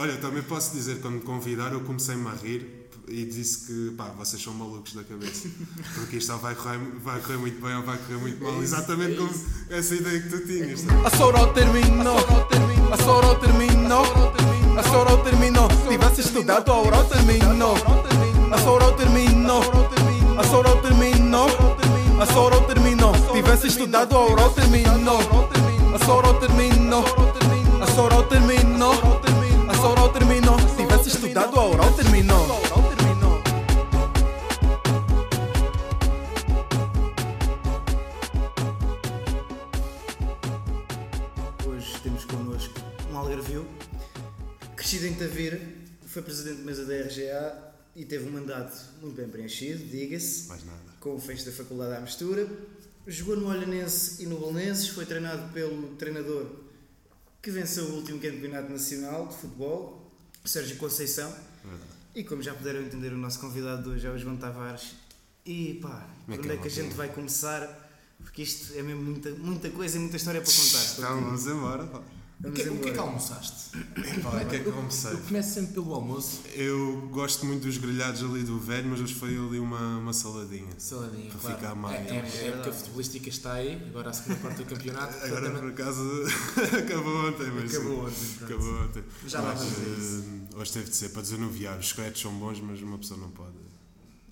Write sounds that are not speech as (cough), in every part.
Olha, também posso dizer, quando me convidaram, eu comecei-me a rir e disse que, pá, vocês são malucos da cabeça. Porque isto vai correr, vai correr muito bem ou vai correr muito mal. Exatamente como essa ideia que tu tinhas. A Sorol terminou, a Sorol terminou, a Sorol terminou. Tivesse estudado, a Aurora terminou. A Sorol terminou, a Sorol terminou, a Sorol terminou. Tivesse estudado, a Aurora terminou. A Sorol terminou, a Sorol terminou, a Sorol terminou. A Aurora terminou. Hoje temos connosco um algarvio, crescido em Tavira, foi presidente de mesa da RGA e teve um mandato muito bem preenchido, diga-se, Mais nada. com o fecho da Faculdade à Mistura. Jogou no Olhanense e no Belenenses, foi treinado pelo treinador que venceu o último campeonato nacional de futebol, Sérgio Conceição. Verdade. E como já puderam entender, o nosso convidado de hoje é o João Tavares. E pá, é por onde é é, que a gente vai começar? Porque isto é mesmo muita, muita coisa e muita história para contar. Estou Então, embora. pá. O que, o que é que almoçaste? (coughs) Pá, o que é que eu comecei? Eu começo sempre pelo almoço. Eu gosto muito dos grelhados ali do velho, mas hoje foi ali uma, uma saladinha. Saladinha, Para claro. ficar mais. É, é, a época futebolística está aí, agora a segunda parte do campeonato. (laughs) Agora também- por acaso (laughs) acabou ontem, mas Acabou ontem, pronto. Acabou ontem. Já Mas, eh, Hoje teve de ser para desanuviar. Os secretos são bons, mas uma pessoa não pode,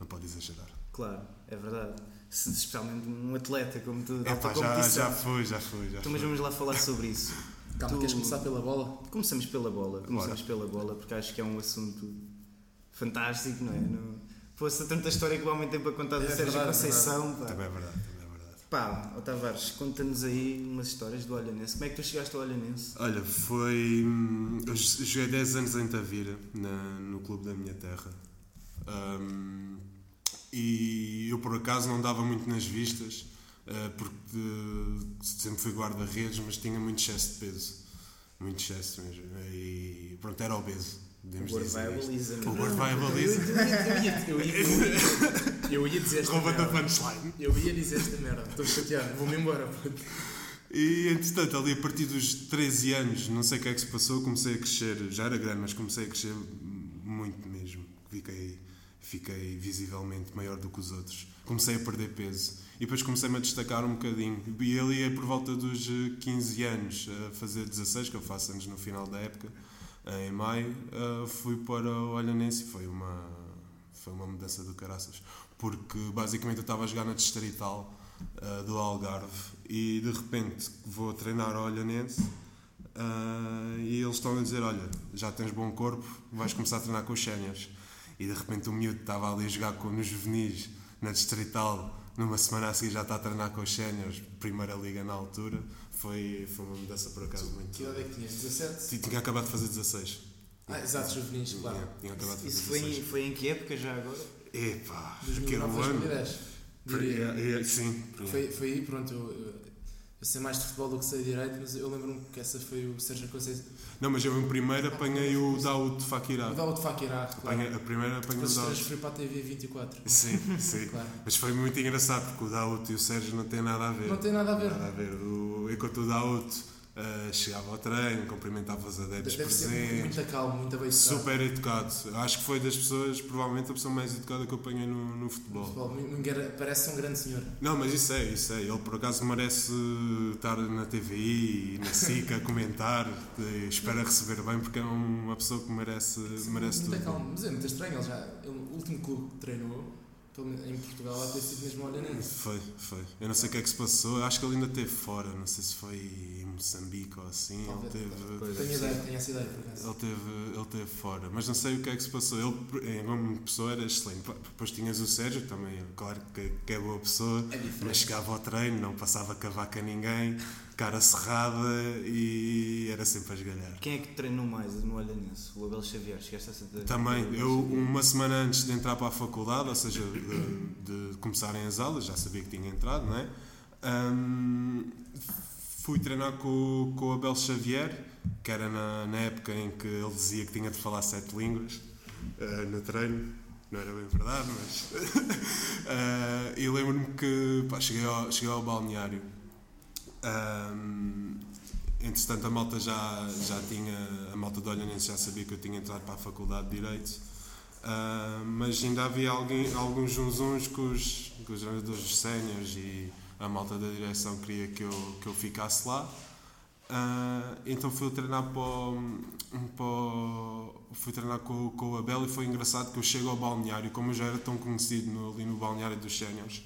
não pode exagerar. Claro, é verdade. Especialmente um atleta como tu, É pá, já, já foi, já foi. Já Então, mas vamos lá falar sobre isso. (laughs) Calma, Tu- queres começar pela bola? Começamos pela bola. Começamos pela bola porque acho que é um assunto fantástico, não é? Não... Fosse tanta história que o homem tem para contar do É Sérgio verdade, é Conceição. pá. Também é verdade, também é verdade. Pá, ó Tavares, conta-nos aí umas histórias do Olhanense. Como é que tu chegaste ao Olhanense? Olha, foi. hum, Eu joguei 10 anos em Tavira, na- no clube da minha terra. Hum, e eu por acaso não dava muito nas vistas, porque eh, sempre fui guarda-redes, mas tinha muito excesso de peso. Muito excesso mesmo. E pronto, era obeso. Podemos O isto. baliza, O não é? vai à baliza. Eu ia, eu eu eu dizer esta Rouba-te a merda. punchline. Eu ia dizer esta merda. Estou chateado, vou-me embora. puto. E entretanto, ali a partir dos 13 anos, não sei o que é que se passou, comecei a crescer, já era grande, mas comecei a crescer muito mesmo. Fiquei, fiquei visivelmente maior do que os outros. Comecei a perder peso. E depois comecei-me a destacar um bocadinho. E ali é por volta dos eh, 15 anos, a fazer 16, que eu faço anos no final da época, eh, em maio, eh, fui para o Olhanense e foi uma, foi uma mudança do caraças. Porque basicamente eu estava a jogar na Distrital do Algarve e de repente vou treinar ao Olhanense uh, e eles estão a dizer: Olha, já tens bom corpo, vais começar a treinar com os séniores. E de repente o miúdo estava ali a jogar com, nos juvenis, na Distrital, numa semana a seguir já está a treinar com os séniores, primeira liga na altura. Foi, foi uma mudança por acaso muito. Que idade é que tinhas? 17? Tinha- Tinha acabado de fazer 16. Ah, exato, juvenis, claro. Tinha, tinha acabado de fazer Isso foi, 16. em- foi em que época já agora? Epá, que era 2009, um ano. 2010. diria. Yeah, yeah, Sim, Foi, foi aí, pronto, eu, eu, eu sei mais de futebol do que sei direito, mas eu lembro-me que essa foi o Sérgio Conceição. Não, mas eu em primeiro apanhei o Daoud Fakirá. O Daoud Fakirá, claro. Apanhei- A primeira apanhei o Depois Daoud. transferiu para a TV 24. Sim, sim. (laughs) Claro. Mas foi muito engraçado porque o Daoud e o Sérgio não têm nada a ver. Não tem nada a ver. Nada a ver. O, enquanto o Daoud ah, chegava ao treino, cumprimentava os adeptos Deve ser presentes. muito calmo, muito bem Super educado. Acho que foi das pessoas, provavelmente, a pessoa mais educada que eu apanhei no, no futebol. Futebol, Parece um grande senhor. Não, mas isso é, isso é. Ele por acaso merece estar na TVI e na SIC a comentar. Espera receber bem porque é uma pessoa que merece, merece muito tudo. calmo. Mas é muito estranho, ele já. ele- o último clube que treinou em Portugal vai ter sido mesmo o Olhanense. Foi, foi. Eu não sei o que é que se passou. Acho que ele ainda esteve fora. Não sei se foi Moçambique ou assim. Ele Talvez. teve, Tenho ideia, tenho essa ideia por acaso. ele, teve, ele teve fora. Mas não sei o que é que se passou. Ele, como pessoa, era excelente. Depois tinhas o Sérgio, também, claro que, que é boa pessoa. É. Mas chegava ao treino, não passava cavaca a ninguém, cara cerrada e era sempre a esgalhar. Quem é que treinou mais no Olhanense? O Abel Xavier, chegaste a saber? Também, eu uma semana antes de entrar para a faculdade, ou seja, de, de começarem as aulas, já sabia que tinha entrado, não é? Ahm, fui treinar com, com o Abel Xavier, que era na, na época em que ele dizia que tinha de falar sete línguas ah, no treino. Não era bem verdade, mas. Ah, (laughs) e lembro-me que pá, cheguei, ao, cheguei ao balneário. Ahm, entretanto a malta já, já tinha, a malta de Olhanense já sabia que eu tinha entrado para a Faculdade de Direito, uh, mas ainda havia alguém, alguns zunzuns com os, com os jogadores séniores e a malta da direção queria que eu, que eu ficasse lá. Uh, então fui treinar para, o, para fui treinar com, com o Abel e foi engraçado que eu chego ao balneário, como eu já era tão conhecido no, ali no balneário dos séniores,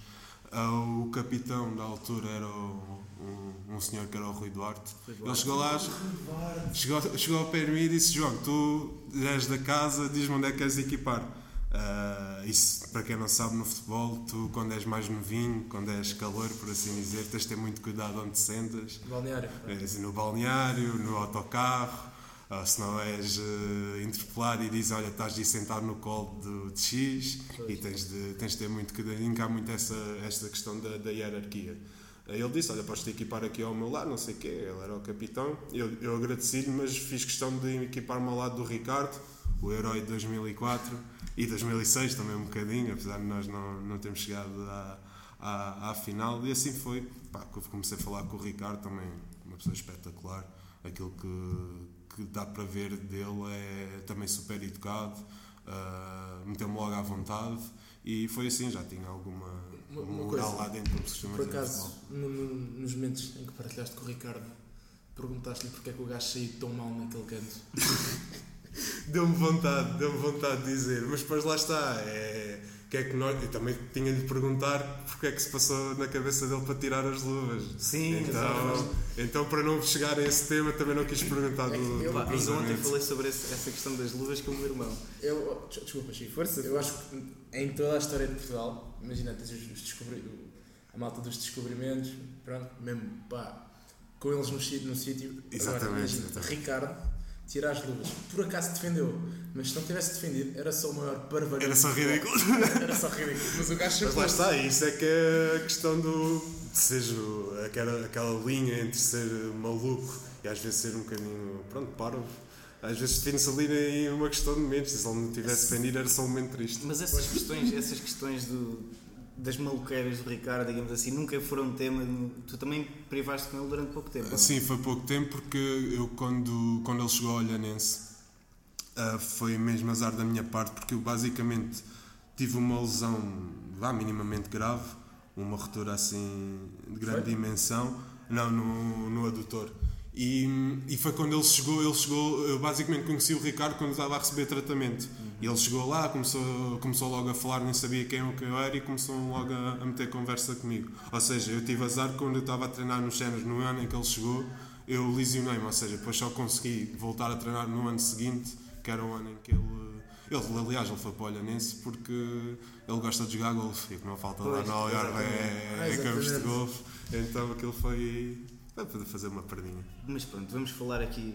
uh, o capitão da altura era o, um, um, senhor que era o Rui Duarte. Duarte. Ele chegou lá, chegou, chegou ao pé de mim e disse: João, tu és da casa, diz-me onde é que queres equipar. Uh, isso, para quem não sabe, no futebol, tu, quando és mais novinho, quando és calor, por assim dizer, tens de ter muito cuidado onde sentas. Balneário. É, assim, no balneário, no autocarro, uh, se não és uh, interpelado e dizes: Olha, estás de sentar no colo de, de X, pois. e tens de, tens de ter muito cuidado. Incar muito essa, esta questão da, da hierarquia. Ele disse: Olha, podes te equipar aqui ao meu lado, não sei o quê. Ele era o capitão. Eu, eu agradeci-lhe, mas fiz questão de equipar-me ao lado do Ricardo, o herói de 2004 e 2006 também um bocadinho, apesar de nós não, não termos chegado à, à, à final. E assim foi. Pá, comecei a falar com o Ricardo, também uma pessoa espetacular. Aquilo que, que dá para ver dele é também super educado, uh, meteu-me logo à vontade. E foi assim, já tinha alguma uma, uma moral lá dentro, como se costuma Por acaso, no, no, nos momentos em que partilhaste com o Ricardo, perguntaste-lhe porque é que o gajo saiu tão mal naquele canto. (laughs) deu-me vontade, deu-me vontade de dizer, mas depois lá está, é, que é que nós, eu também tinha de perguntar porque é que se passou na cabeça dele para tirar as luvas. Sim, então, então para não chegar a esse tema também não quis perguntar do, é eu, do ainda ontem falei sobre esse, essa questão das luvas com o meu irmão. Eu, desculpa, Chico, força. Eu acho que em toda a história de Portugal, imagina, tens os, os a malta dos descobrimentos, pronto, mesmo pá, com eles no, no sítio. Exatamente. Agora, imagina, exatamente. Ricardo tirar as luvas. Por acaso defendeu, mas se não tivesse defendido, era só o maior parvalho. Era só ridículo. era só ridículo. Mas o gajo Mas lá está, isso é que é a questão do. seja aquela, aquela linha entre ser maluco e às vezes ser um bocadinho. pronto, paro. Às vezes define-se ali em uma questão de momentos. Se ele não tivesse defendido, era só um momento triste. Mas essas questões, essas questões do, das maluqueiras do Ricardo, digamos assim, nunca foram tema. Tu também privaste com ele durante pouco tempo? Sim, foi pouco tempo porque eu, quando, quando ele chegou ao Olhanense, uh, foi mesmo azar da minha parte, porque eu basicamente tive uma lesão vá, minimamente grave, uma ruptura assim de grande foi? dimensão, não, no, no adutor. E, e foi quando ele chegou, ele chegou, eu basicamente conheci o Ricardo quando estava a receber tratamento. E ele chegou lá, começou, começou logo a falar, nem sabia quem o que eu era e começou logo a, a, meter conversa comigo. Ou seja, eu tive azar quando eu estava a treinar nos cenas no ano em que ele chegou, eu lesionei-me, ou seja, depois só consegui voltar a treinar no ano seguinte, que era o ano em que ele. Ele, aliás, ele foi para o Olhanense porque ele gosta de jogar golfe e que não falta lá no Algarve é, é, é campos de golfe. Então aquilo foi para poder fazer uma perdinha. Mas pronto, vamos falar aqui,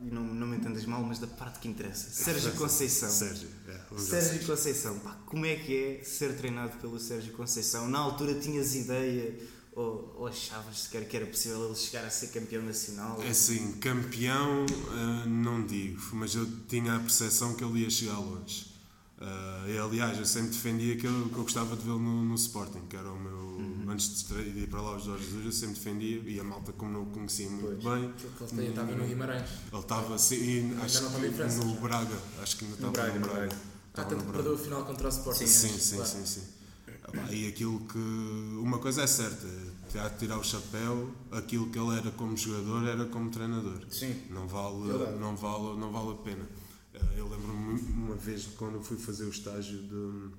não, não me entendas mal, mas da parte que interessa. Sérgio Conceição. Sérgio, é, Sérgio Conceição. Pá, como é que é ser treinado pelo Sérgio Conceição? Na altura tinhas ideia ou, ou achavas sequer que era possível ele chegar a ser campeão nacional? É assim, campeão uh, não digo, mas eu tinha a percepção que ele ia chegar longe. Uh, e, aliás, eu sempre defendia que eu, que eu gostava de vê-lo no, no, Sporting, que era o meu. Antes de ir para lá os Jorge Jesus, eu sempre defendia, e a malta, como não o conhecia muito pois. bem. Ele estava no Guimarães. Ele estava assim, acho que no Braga, acho que ainda estava no Braga. No Braga. Ah, tanto que perdeu a final contra o Sporting. Sim, sim, sim, sim, sim. E aquilo que. Uma coisa é certa, há de tirar o chapéu, aquilo que ele era como jogador era como treinador. Sim. Não vale, não vale, não vale a pena. Eh, eu lembro-me uma vez quando fui fazer o estágio de,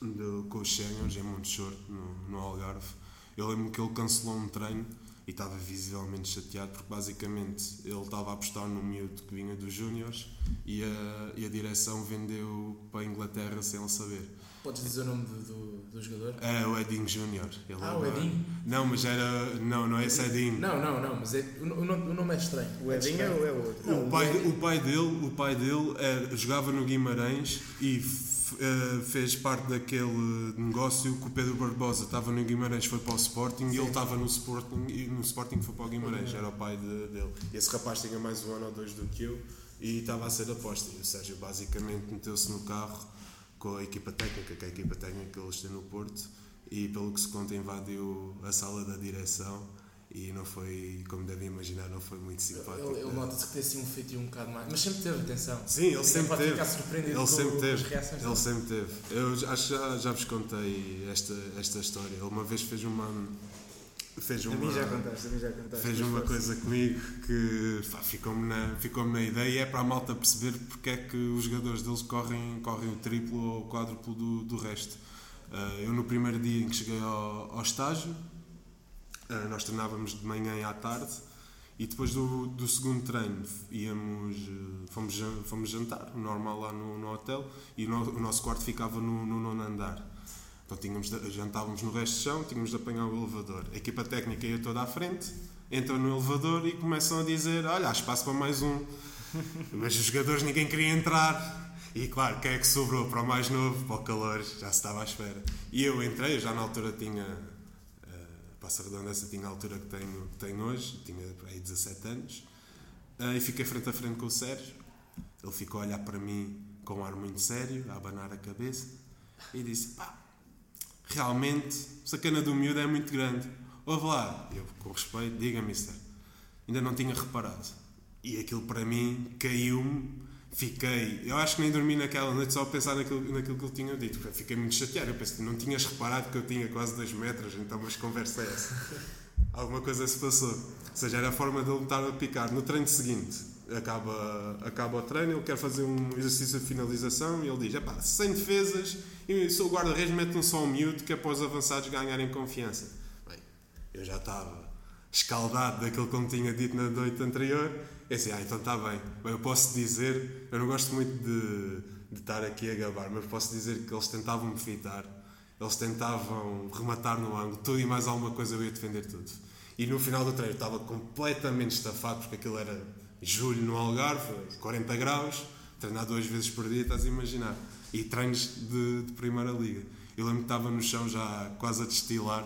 de, com os séniores em Montechor, no, no Algarve. Eu lembro-me que ele cancelou um treino e estava visivelmente chateado porque basicamente ele estava a apostar no miúdo que vinha dos Júniors e a, e a direção vendeu para a Inglaterra sem ele saber. Podes dizer o nome do, do, do jogador? É o Edinho Júnior. Ah, o Edinho? Não, mas era. Não, não é esse Edinho. Não, não, não, mas é, o, o, nome é estranho. O Edinho é, é outro. Não, o, pai, o, pai dele, o pai dele é, jogava no Guimarães e uh, fez parte daquele negócio que o Pedro Barbosa estava no Guimarães, foi para o Sporting Sim. e ele estava no Sporting e no Sporting foi para o Guimarães, era o pai de, dele. Esse rapaz tinha mais um ano ou dois do que eu e estava a ser aposta. E o Sérgio basicamente meteu-se no carro com a equipa técnica, que é a equipa técnica que eles têm no Porto, e pelo que se conta invadiu a sala da direção E não foi, como devem imaginar, não foi muito simpático. Ele, ele nota-se que tem assim um feitio um bocado mais. Mas sempre teve atenção. Sim, ele sempre pode teve. ficar surpreendido Ele com sempre as teve. reações Ele dele. sempre teve. Eu acho que já, já vos contei esta, esta história. Ele uma vez fez uma. Fez A uma. mim já contaste, a mim já contaste. Fez uma força. coisa comigo que ficou-me na, ficou na ideia e é para a malta perceber porque é que os jogadores deles correm, correm o triplo ou o quádruplo do, do resto. Ah, eu, no primeiro dia em que cheguei ao, ao estágio, ah, nós treinávamos de manhã à tarde e depois do, do segundo treino íamos, eh, fomos, fomos jantar, normal lá no, no hotel, e no- o nosso quarto ficava no, no nono andar. Então tínhamos de- jantávamos no resto do chão, tínhamos de apanhar o elevador. A equipa técnica ia toda à frente, entram no elevador e começam a dizer: Olha, há espaço para mais um. (laughs) Mas os jogadores ninguém queria entrar. E claro, quem é que sobrou para o mais novo, para o calor, já se estava à espera. E eu entrei, já na altura tinha. Passa a redondância, tinha a altura que tenho, que tenho hoje, tinha aí 17 anos. Ah, e fiquei frente a frente com o Sérgio. Ele ficou a olhar para mim com um ar muito sério, a abanar a cabeça e disse: pá, realmente, a sacana do miúdo é muito grande. Ouve lá, eu com respeito, diga, mister, ainda não tinha reparado. E aquilo para mim caiu-me, fiquei. Eu acho que nem dormi naquela noite só a pensar naquilo, naquilo que ele tinha dito. Fiquei muito chateado. Eu pensei, não tinhas reparado que eu tinha quase 2 metros, então, mas conversa é essa? (laughs) Alguma coisa se passou. Ou seja, era a forma dele me estar a picar. No treino seguinte, acaba, acaba o treino, ele quer fazer um exercício de finalização e ele diz: "Epá, sem defesas, e sou guarda-redes, mete um só um miúdo que é para os avançados ganharem confiança. Bem, eu já estava escaldado daquilo que me tinha dito na noite anterior. Eu disse: Ah, então está bem. Bem, eu posso dizer, eu não gosto muito de, de estar aqui a gabar, mas posso dizer que eles tentavam me fitar. Eles tentavam rematar no ângulo, tudo e mais alguma coisa eu ia defender tudo. E no final do treino estava completamente estafado, porque aquilo era julho no Algarve, 40 graus, treinar duas vezes por dia, estás a imaginar. E treinos de, de Primeira Liga. Eu lembro que estava no chão já quase a destilar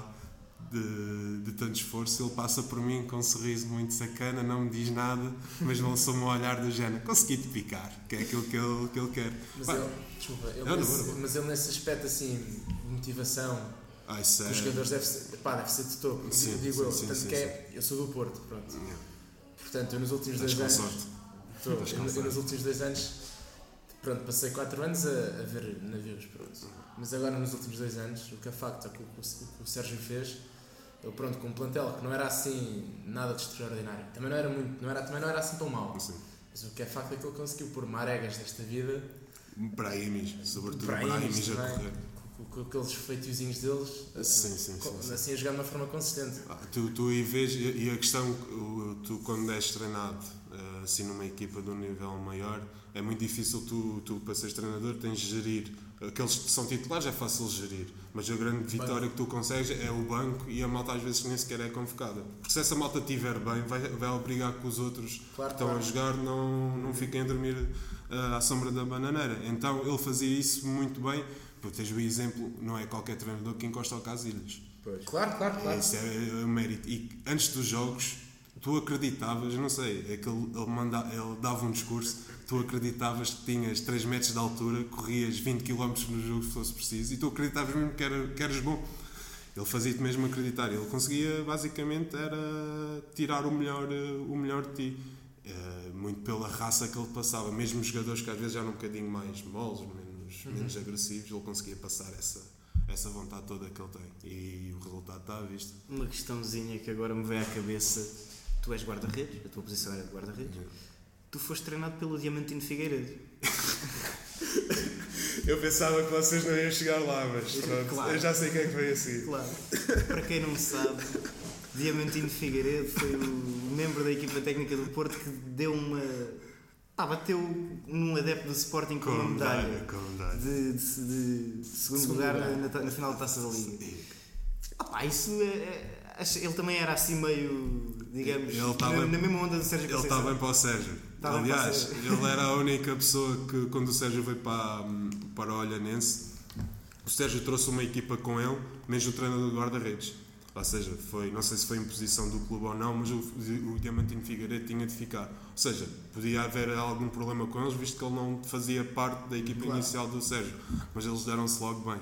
de, de tanto esforço. Ele passa por mim com um sorriso muito sacana, não me diz nada, mas lançou-me um olhar do género: consegui-te picar, que é aquilo que ele, que ele quer. Mas Pá, ele, desculpa, ele Não, nesse, não, não. mas ele nesse aspecto assim, de motivação, ai, os jogadores deve ser, pá, deve ser de topo, Sim, digo sim, eu. sim, Portanto, sim, é, eu sou do Porto, pronto. Portanto, eu nos últimos Estás dois anos. com eu, eu nos últimos dois anos, pronto, passei 4 anos a, a ver navios, pronto. Mas agora nos últimos dois anos, o que é facto é que o, o- o Sérgio fez, ele pronto, com um plantel que não era assim nada de extraordinário. Também não era muito, não era, também não era assim tão mau. Sim. Mas o que é facto é que ele conseguiu pôr maregas desta vida, Brahimi's, sobretudo Brahimi's Brahimi's a correr. com, com aqueles feitiozinhos deles, Sim, sim, sim, sim. assim a jogar de uma forma consistente. Ah, Tu, tu aí vês, e e a questão, tu quando és treinado eh, assim numa equipa de um nível maior, é muito difícil tu, tu para seres treinador, tens de gerir. Aqueles que são titulares é fácil gerir, mas a grande vitória que tu consegues é o banco e a malta às vezes nem sequer é convocada. Porque se essa malta estiver bem, vai, vai obrigar que os outros Claro, que estão claro. a jogar não, não fiquem a dormir ah, à sombra da bananeira. Então ele fazia isso muito bem. Tu tens o exemplo, não é qualquer treinador que encosta ao Casilhas. Claro, claro, claro. Isso é o mérito. E antes dos jogos, tu acreditavas, não sei, é que ele, ele, manda, ele dava um discurso, tu acreditavas que tinhas 3 metros de altura, corrias 20 km no jogo se fosse preciso, e tu acreditavas mesmo que, era, que eras bom. Ele fazia-te mesmo acreditar. Ele conseguia, basicamente, era tirar o melhor, eh, o melhor de ti. Eh, Muito pela raça que ele passava. Mesmo jogadores que às vezes já eram um bocadinho mais moles, menos, menos agressivos, ele conseguia passar essa, essa vontade toda que ele tem. E o resultado está à vista. Uma questãozinha que agora me vem à cabeça. Tu és guarda-redes, a tua posição era de guarda-redes. Tu foste treinado pelo Diamantino Figueiredo. (laughs) Eu pensava que vocês não iam chegar lá, mas pronto, Claro. eu já sei quem é que veio a seguir. Claro. Para quem não sabe, Diamantino Figueiredo foi o membro da equipa técnica do Porto que deu uma. Pá, bateu num adepto do Sporting com uma Com medalha, medalha com medalha. de, de- de segundo, Segundo lugar, lugar. Na, na final da taça da Liga. Ah, pá, isso é, é- ele também era assim meio, digamos, Ele estava- na, na mesma onda do Sérgio Ele Conceição. está bem para o Sérgio. Bem para o Aliás, Sérgio. ele era a (laughs) única pessoa que, quando o Sérgio veio para, para o Olhanense, o Sérgio trouxe uma equipa com ele, mesmo o treinador de guarda-redes. Ou seja, foi, não sei se foi imposição do clube ou não, mas o, o Diamantino Figueiredo tinha de ficar. Ou seja, podia haver algum problema com eles, visto que ele não fazia parte da equipa Claro. inicial do Sérgio. Mas eles deram-se logo bem.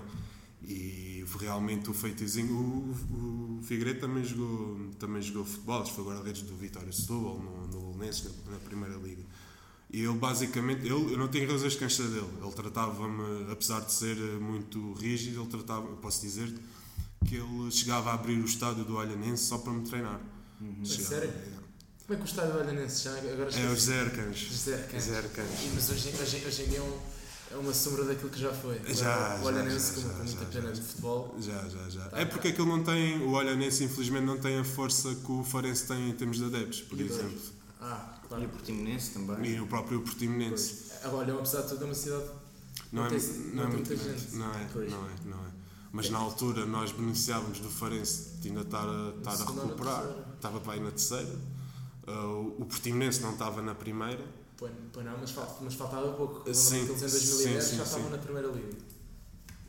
E realmente o feitizinho. O, o Figueiredo também jogou, também jogou futebol, foi guarda-redes do Vitória Setúbal, no, no Belenenses, na, na Primeira Liga. E ele basicamente, ele, eu não tenho razões de queixa dele. Ele tratava-me, apesar de ser muito rígido, ele tratava, eu posso dizer que ele chegava a abrir o estádio do Olhanense só para me treinar. Uhum. Chegava- sério? Como é que o estádio do Olhanense já agora É os Zercans. Arcanjo. E, Mas hoje, hoje, hoje em dia é, um- é uma sombra daquilo que já foi. Já, o Olhanense com, muita já, pena já. de futebol. Já, já, já. Tá, é porque tá. aquilo não tem, o Olhanense infelizmente não tem a força que o Farense tem em termos de adeptos, por E exemplo. Ah, E claro. o Portimonense também. E o próprio Portimonense. Pois. Ah, Olha, apesar de tudo, é uma cidade. Não, Não é, tem- não, não é muita gente. Não é, Pois. não é, não é. Mas na altura nós beneficiávamos do Farense de ainda estar a, estar a recuperar. Estava para aí na terceira. Ah, o o Portimonense não estava na primeira. Pois, pois não, mas, fal- mas faltava pouco. Sim, eles em 2010 sim, sim, já estavam na primeira liga.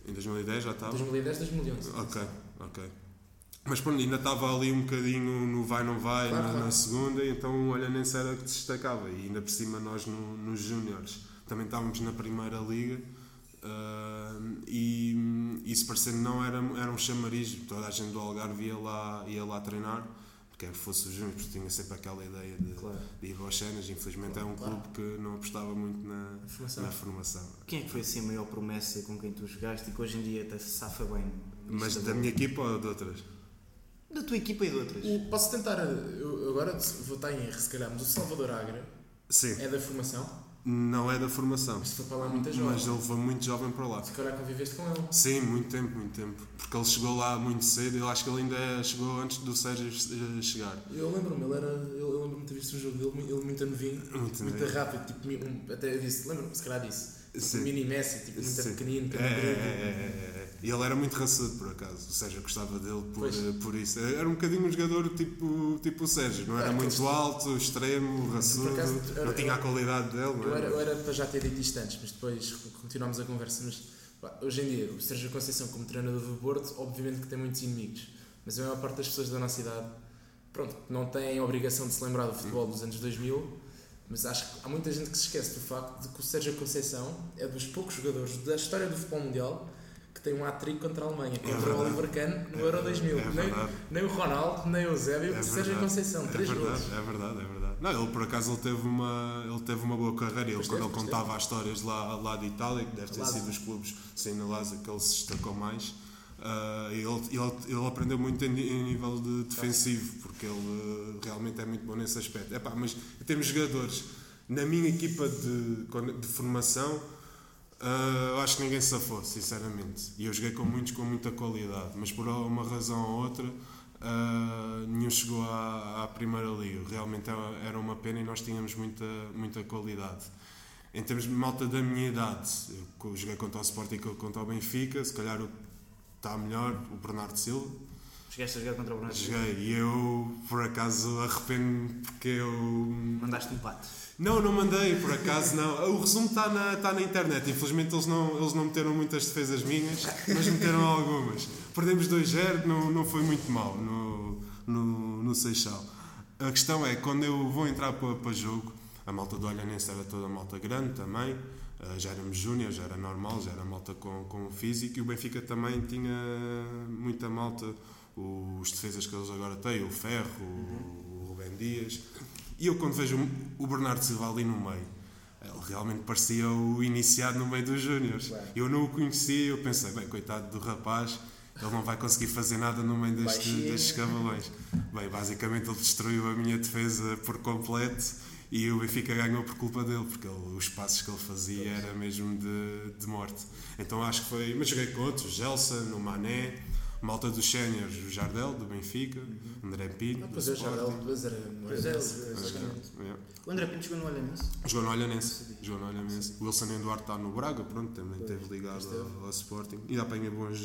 Em 2010 já estava. 2010, 2011. Ok, ok. Mas pronto, ainda estava ali um bocadinho no vai não vai Claro, na, claro. na segunda, e então o Olhanense era que destacava. E ainda por cima nós no- nos Júniores também estávamos na primeira liga ah, e isso parecendo não era, era um chamariz, toda a gente do Algarve ia lá, ia lá treinar, quer fosse os Júniores, porque tinha sempre aquela ideia de, Claro. de ir aos cenas. Infelizmente é um Claro. clube que não apostava muito na, Formação. na formação. Quem é que foi assim a maior promessa com quem tu jogaste e que hoje em dia até se safa bem? Mas da minha equipa ou de outras? Da tua equipa e de outras. O- Posso tentar. Eu agora vou estar em erro, se calhar, mas o Salvador Agra Sim, é da formação. Não é da formação. Mas foi para lá muita jovem. Mas ele foi muito jovem para lá. Se calhar conviveste com ele. Sim, muito tempo, muito tempo. Porque ele chegou lá muito cedo, eu acho que ele ainda chegou antes do Sérgio eh, chegar. Eu lembro-me, ele era. Eu, lembro-me de ter visto um jogo dele, ele muito novinho, Muito muito rápido, tipo, um, até eu disse, lembro-me, se calhar disse. Sim. Mini Messi, tipo, muito Sim. pequenino, É, é, é, é, é. E ele era muito raçudo, por acaso. O Sérgio gostava dele por, eh, por isso. Era um bocadinho um jogador tipo, tipo o Sérgio. Não era É, muito alto, extremo, raçudo. acaso, não tinha a qualidade dele. não Eu era, eu era para já ter dito isto antes, mas depois continuámos a conversa. Mas pá, hoje em dia, o Sérgio Conceição, como treinador do Porto, obviamente que tem muitos inimigos, mas a maior parte das pessoas da nossa idade, pronto, não têm a obrigação de se lembrar do futebol dos anos 2000, mas acho que há muita gente que se esquece do facto de que o Sérgio Conceição é dos poucos jogadores da história do futebol mundial que tem um hat-trick contra a Alemanha, contra o verdade. Oliver Kahn no Euro 2000. É nem, nem o Ronaldo, nem o Eusébio, É o Sérgio. Conceição, É três verdade, gols. é verdade, é verdade. Não, ele por acaso ele teve uma, ele teve uma boa carreira. Ele, quando ele contava as histórias lá, lá de Itália, que deve ter sido os clubes sem na Lazio que ele se destacou mais, ah, ele, ele, ele aprendeu muito em, em nível de defensivo, porque ele ah, realmente é muito bom nesse aspecto. Epá, mas temos jogadores. Na minha equipa de, de formação, eu acho que ninguém se safou, sinceramente. E eu joguei com muitos com muita qualidade, mas por uma razão ou outra, ah, nenhum chegou à, à Primeira Liga. Realmente era- uma pena e nós tínhamos muita, muita qualidade. Em termos de malta da minha idade, eu joguei contra o Sporting e contra o Benfica, se calhar o está melhor, o Bernardo Silva. Chegaste a jogar contra o Branco? Joguei e eu, por acaso, arrependo-me porque eu Mandaste um pato. Não, não mandei, por acaso não. O resumo está na, está na internet. Infelizmente eles não, eles não meteram muitas defesas minhas, mas meteram algumas. Perdemos 2-0, não, não foi muito mal no, no, no Seixal. A questão é, quando eu vou entrar para, para jogo, a malta do Olhanense era toda malta grande também, eh, já éramos júnior, já era normal, já era malta com, com físico, e o Benfica também tinha muita malta, os defesas que eles agora têm, o Ferro, o Rubem Dias. E eu quando vejo o Bernardo Silva ali no meio, ele realmente parecia o iniciado no meio dos Júniores. Claro. Eu não o conhecia, eu pensei, bem, coitado do rapaz, ele não vai conseguir fazer nada no meio deste, destes cavalões. Bem, basicamente ele destruiu a minha defesa por completo e o Benfica ganhou por culpa dele, porque ele- os passos que ele fazia era mesmo de, de morte. Então acho que foi. Mas joguei com outros, Gelson, o Mané, malta dos séniores, o Jardel, do Benfica, André Pinto, Ah, do pois é, já Sporting. depois era. Pois é. O André Pinto jogou no Olhanense? Jogou no Olhanense. Jogou no Olhanense. O Wilson Eduardo está no Braga, pronto, também esteve ligado esteve. ao, ao Sporting. E apanha bons,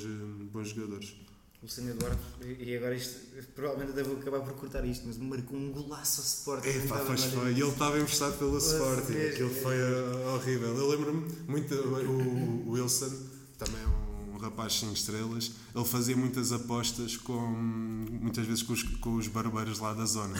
bons jogadores. O Luciano Eduardo, e agora isto, provavelmente vou acabar por cortar isto, mas marcou um golaço ao Sporting. É, pá, pois foi. E ele estava emprestado pelo Sporting. mesmo, Aquilo é. foi eh, horrível. Eu lembro-me muito. O, o Wilson também é um rapaz sem estrelas, ele fazia muitas apostas com muitas vezes com os, com os barbeiros lá da zona.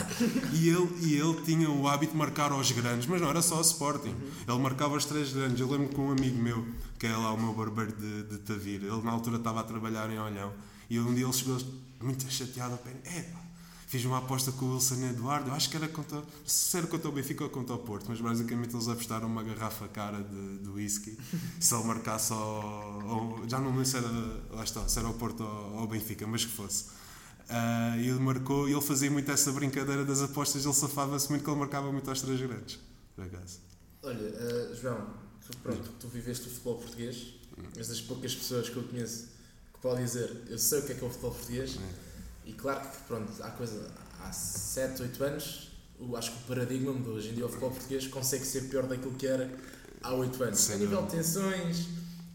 E ele, e ele tinha o hábito de marcar aos grandes, mas não era só o Sporting. Ele marcava aos três grandes. Eu lembro que um amigo meu, que é lá o meu barbeiro de, de Tavira, ele na altura estava a trabalhar em Olhão, e um dia ele chegou muito chateado a pena. É, Fiz uma aposta com o Wilson Eduardo, eu acho que era contra, se era contra o Benfica ou contra o Porto, mas basicamente eles apostaram uma garrafa cara de, de whisky (laughs) se ele marcasse ao, já não lembro se era, lá está, se era o Porto ou ao Benfica, mas que fosse. Uh, ele marcou e ele fazia muito essa brincadeira das apostas, ele safava-se muito que ele marcava muito aos três grandes, por acaso. Olha, uh, João, pronto, tu viveste o futebol português, és das poucas pessoas que eu conheço que podem dizer eu sei o que é que é o futebol português. É e claro que, pronto, há coisa, há 7, 8 anos, acho que o paradigma mudou. Hoje em dia o futebol português consegue ser pior daquilo que era há 8 anos. Sim, a nível de tensões,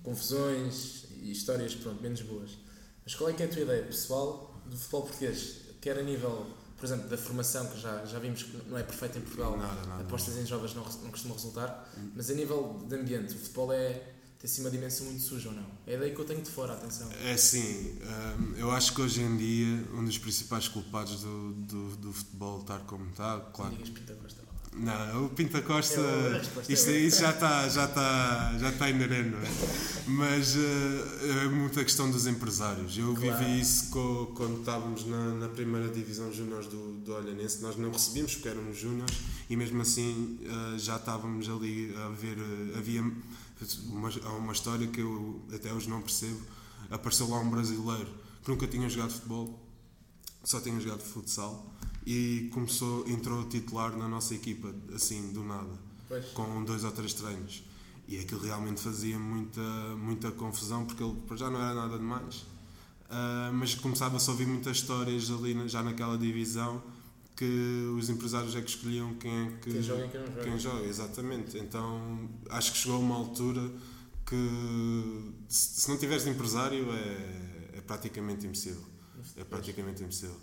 confusões e histórias, pronto, menos boas. Mas qual é que é a tua ideia pessoal do futebol português? Quer a nível, por exemplo, da formação, que já, já vimos que não é perfeita em Portugal, nada, nada, apostas em jovens não, não costumam resultar, hum. mas a nível de ambiente, o futebol é tem assim uma dimensão muito suja ou não? É daí que eu tenho de fora, atenção. É sim, um, eu acho que hoje em dia um dos principais culpados do, do, do futebol estar como está, claro. Não Pinta Costa. Não, o Pinta Costa, é, isto, isso já está, já está, já está inerente, não é? Mas uh, é muita questão dos empresários. Eu claro. vivi isso co, quando estávamos na, na primeira divisão júniores do, do Olhanense. Nós não recebíamos porque éramos júniores e mesmo assim uh, já estávamos ali a ver, uh, havia uma, há uma história que eu até hoje não percebo. Apareceu lá um brasileiro que nunca tinha jogado futebol, só tinha jogado futsal e começou, entrou titular na nossa equipa, assim, do nada, pois. com dois ou três treinos. E aquilo realmente fazia muita, muita confusão porque ele já não era nada demais. Uh, mas começava-se a ouvir muitas histórias ali já naquela divisão que os empresários é que escolhiam quem é que. Quem joga e quem não joga. Quem joga, exatamente. Então acho que chegou a uma altura que se não tiveres empresário é, é praticamente impossível. É praticamente impossível.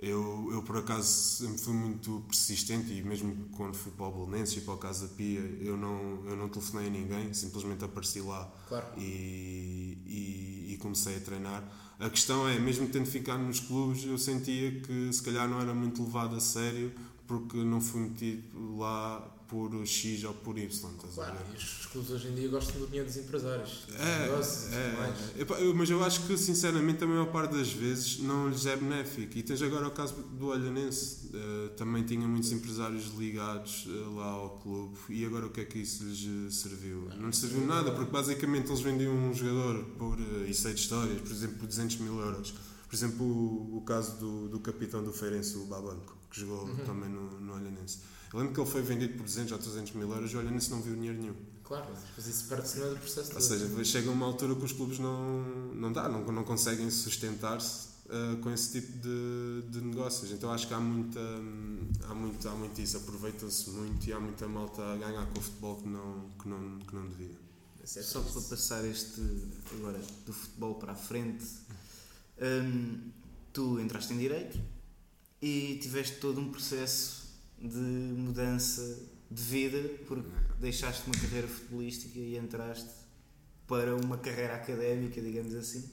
Eu, eu, por acaso, sempre fui muito persistente e mesmo quando fui para o Bolonenses e para o Casa Pia, eu não, eu não telefonei a ninguém, simplesmente apareci lá claro. e, e, e, comecei a treinar. A questão é, mesmo tendo ficado nos clubes, eu sentia que se calhar não era muito levado a sério porque não fui metido lá por X ou por Y. Claro, e os clubes hoje em dia gostam do dinheiro dos empresários. É, negócios, é, é, mas eu acho que sinceramente a maior parte das vezes não lhes é benéfico. E tens agora o caso do Olhanense, uh, também tinha muitos empresários ligados uh, lá ao clube. E agora o que é que isso lhes eh, serviu? Não, não lhes serviu nada, porque basicamente eles vendiam um jogador por, uh, e sei de histórias, por exemplo, por 200 mil euros. Por exemplo, o, o caso do, do capitão do Feirense, o Babanco, que jogou uhum. também no, no Olhanense eu lembro que ele foi vendido por 200 ou 300 mil euros e olha, nisso não viu dinheiro nenhum. Claro, mas isso perde-se no processo Ou seja, chega uma altura que os clubes não, não dá, não, não conseguem sustentar-se uh, com esse tipo de, de negócios. Então acho que há muita, há muito, há muito isso, aproveita-se muito e há muita malta a ganhar com o futebol que não, que não, que não devia. É Só para passar este agora do futebol para a frente, hum, tu entraste em direito e tiveste todo um processo de mudança de vida porque deixaste uma carreira futebolística e entraste para uma carreira académica, digamos assim.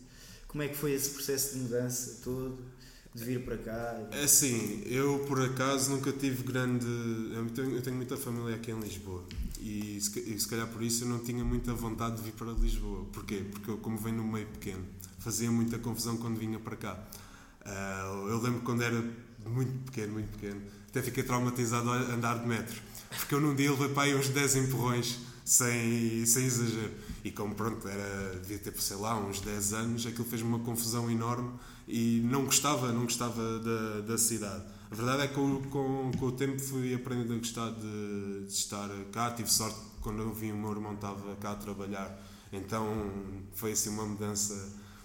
Como é que foi esse processo de mudança todo? De vir para cá? É assim, eu por acaso nunca tive grande. Eu tenho, eu tenho muita família aqui em Lisboa e se, e se calhar por isso eu não tinha muita vontade de vir para Lisboa. Porquê? Porque eu, como venho no meio pequeno, fazia muita confusão quando vinha para cá. Uh, eu lembro quando era muito pequeno, muito pequeno, até fiquei traumatizado a andar de metro. Porque eu num dia levei para aí uns 10 empurrões, sem, sem exagero. E como pronto, era, devia ter, sei lá, uns 10 anos, aquilo fez-me uma confusão enorme e não gostava, não gostava da, da cidade. A verdade é que com, com, o tempo fui aprendendo a gostar de, de, estar cá. Tive sorte quando eu vi o meu irmão estava cá a trabalhar, então foi assim uma mudança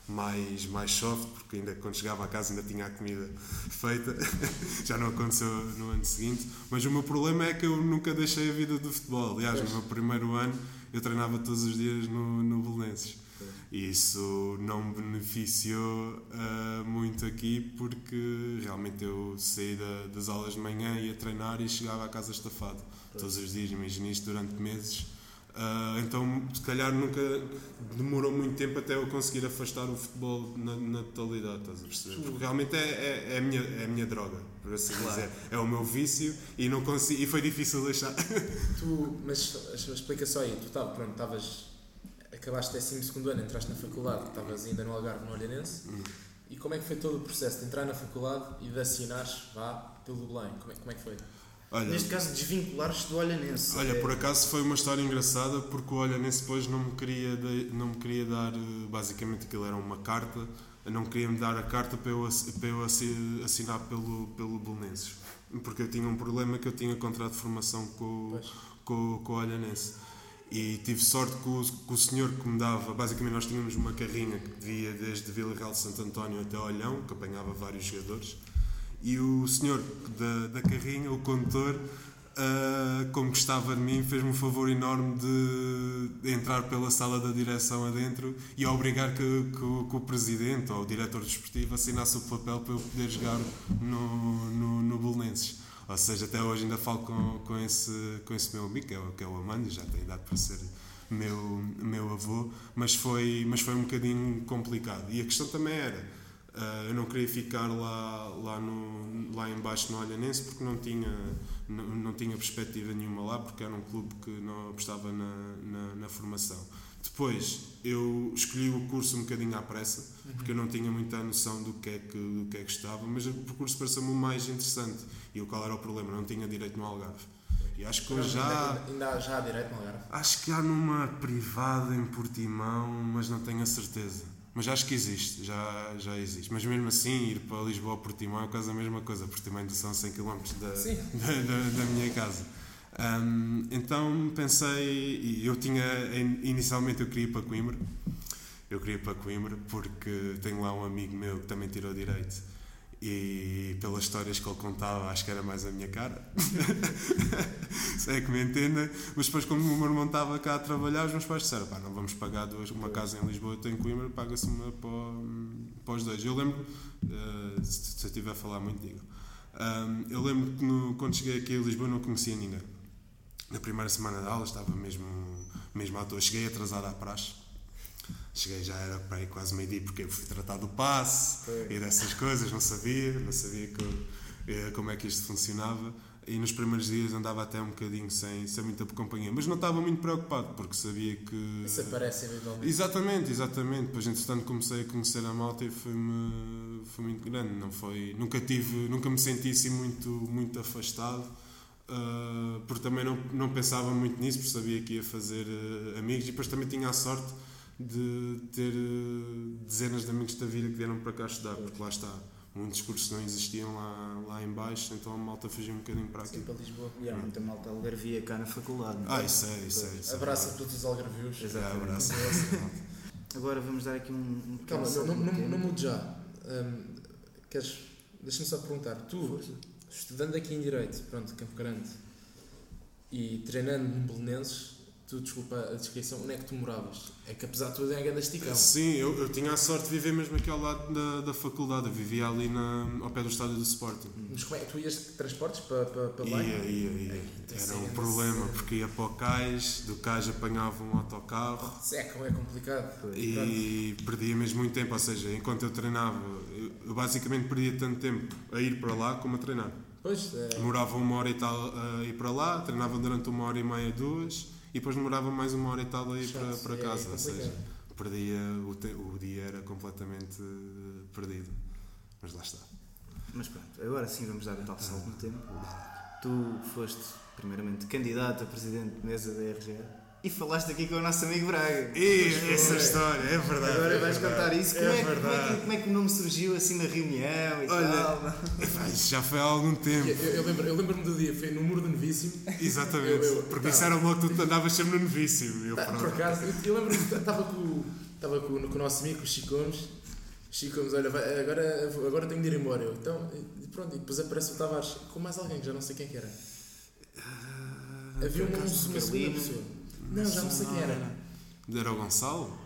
mais, mais soft, porque ainda quando chegava a casa ainda tinha a comida feita, (laughs) já não aconteceu no ano seguinte. Mas o meu problema é que eu nunca deixei a vida do futebol. Aliás, no meu primeiro ano eu treinava todos os dias no, no Belenenses. E isso não me beneficiou uh, muito aqui porque realmente eu saí da, das aulas de manhã, ia treinar e chegava à casa estafado. Todos os dias, imagina isto durante meses Ah, então, se calhar, nunca demorou muito tempo até eu conseguir afastar o futebol na, na totalidade, estás a perceber? Porque realmente é, é, é, a, minha, é a minha droga, por assim dizer. É o meu vício e, não consigo, e foi difícil deixar. (laughs) Tu, mas explica só aí, tu tava, pronto, estavas. Acabaste o 12 ano, entraste na faculdade, estavas ainda no Algarve, no Olhanense. Hum. E como é que foi todo o processo de entrar na faculdade e de assinares, vá, pelo Belém? Como é, como é que foi? Olha, Neste caso, desvinculares do Olhanense. Olha, É- por acaso foi uma história engraçada porque o Olhanense depois não me queria, de- não me queria dar, basicamente aquilo era uma carta, não queria me dar a carta para eu, para eu assi- assinar pelo, pelo Belenenses. Porque eu tinha um problema que eu tinha contrato de formação com, Pois. com, com o Olhanense. E tive sorte que o, que o senhor que me dava, basicamente nós tínhamos uma carrinha que ia desde Vila Real de Santo António até Olhão, que apanhava vários jogadores. E o senhor da, da carrinha, o condutor, ah, como gostava de mim, fez-me um favor enorme de, entrar pela sala da direção adentro e obrigar que, que, que o presidente ou o diretor desportivo assinasse o papel para eu poder jogar no, no, no Belenenses. Ou seja, até hoje ainda falo com, com, esse, com esse meu amigo, que é, que é o Amando, já tem idade para ser meu, meu avô, mas foi, mas foi um bocadinho complicado. E a questão também era. Uh, eu não queria ficar lá, lá, no, lá em baixo no Olhanense porque não tinha, não, não tinha perspectiva nenhuma lá, porque era um clube que não apostava na, na, na formação. Depois, eu escolhi o curso um bocadinho à pressa, porque eu não tinha muita noção do que é que, do que, é que estava, mas o percurso pareceu-me o mais interessante. E o qual era o problema? Não tinha direito no Algarve. E acho que já... Ainda, ainda já há direito no Algarve? Acho que há numa privada em Portimão, mas não tenho a certeza. Mas acho que existe, já, já existe. Mas mesmo assim, ir para Lisboa ou Portimão é quase a mesma coisa. Portimão ainda são 100 km da, (laughs) da, da, da minha casa. Ahm, então pensei, e eu tinha, inicialmente eu queria ir para Coimbra. Eu queria ir para Coimbra porque tenho lá um amigo meu que também tirou Direito e pelas histórias que ele contava acho que era mais a minha cara. (laughs) Se é que me entendem. Mas depois como o meu irmão estava cá a trabalhar os meus pais disseram pá, não vamos pagar duas, uma casa em Lisboa eu em Coimbra paga-se uma para, para os dois. Eu lembro eh, se, se eu estiver a falar muito digo eu lembro que no- quando cheguei aqui a Lisboa não conhecia ninguém. Na primeira semana de aula estava mesmo, mesmo à toa. Cheguei atrasado à praxe. Cheguei já era para aí quase meio-dia porque eu fui tratar do passe e dessas coisas, não sabia, não sabia que- eh, como é que isto funcionava. E nos primeiros dias andava até um bocadinho sem, sem muita companhia, mas não estava muito preocupado porque sabia que. Isso aparece eventualmente. Exatamente, exatamente. Depois, entretanto, comecei a conhecer a malta e foi-me foi muito grande. Não foi, nunca tive, nunca me senti assim muito, muito afastado, ah, porque também não, não pensava muito nisso, porque sabia que ia fazer ah, amigos e depois também tinha a sorte de ter ah, dezenas de amigos da vida que vieram para cá estudar, porque lá está. Muitos cursos não existiam lá, lá em baixo, então a malta fugia um bocadinho para aqui. Sim, para Lisboa. E há muita malta algarvia cá na faculdade. não é? Ah, isso é, isso é. Isso é Abraço a todos os algarvios. Já, abraço. Agora vamos dar aqui um. um Calma, não, não, não, mude já. Hum, queres. Deixa-me só perguntar. Tu, estudando aqui em Direito, pronto, Campo Grande, e treinando no Belenenses, tu, desculpa a descrição, onde é que tu moravas? É que apesar de tudo é grande esticão. Sim, eu, eu tinha a sorte de viver mesmo aqui ao lado da, da faculdade. Eu vivia ali na, ao pé do estádio do Sporting. Mas como é tu ias de transportes para, para, para Ia, Belém? ia, ia. então Era sim, um é problema, porque ia para o cais, do cais apanhava um autocarro Isso é, é complicado. E perdia mesmo muito tempo. Ou seja, enquanto eu treinava, eu, basicamente perdia tanto tempo a ir para lá como a treinar. Pois, é, Demorava uma hora e tal a ir para lá, treinava durante uma hora e meia, duas, e depois demorava mais uma hora e tal a ir para, para é casa. Ou complicado. seja, perdia, o, te- o dia era completamente eh, perdido. Mas lá está. Mas pronto, agora sim vamos dar o tal salto no tempo. Tu foste, primeiramente, candidato a presidente de mesa da RGA e falaste aqui com o nosso amigo Braga. E essa história, é verdade. Agora é vais verdade. contar isso. Como é, É que, como, é que, como é que o nome surgiu assim na reunião e Olha, tal? (laughs) Isso já foi há algum tempo. Eu, eu lembro- eu lembro-me do dia, foi no muro do novíssimo. Exatamente. Eu- eu- Porque tá. disseram logo que tu andavas sempre no novício. E Eu, Tá, por acaso, eu, eu lembro-me que estava com, o- estava com, o- com o nosso amigo, o Chico Gomes. Chico Gomes, olha, vai- agora, agora tenho de ir embora. Eu, então, e pronto, e depois aparece o Tavares com mais alguém, que já não sei quem que era. Havia por um, uma segunda pessoa. Não, já não sei quem era. Era o Gonçalo?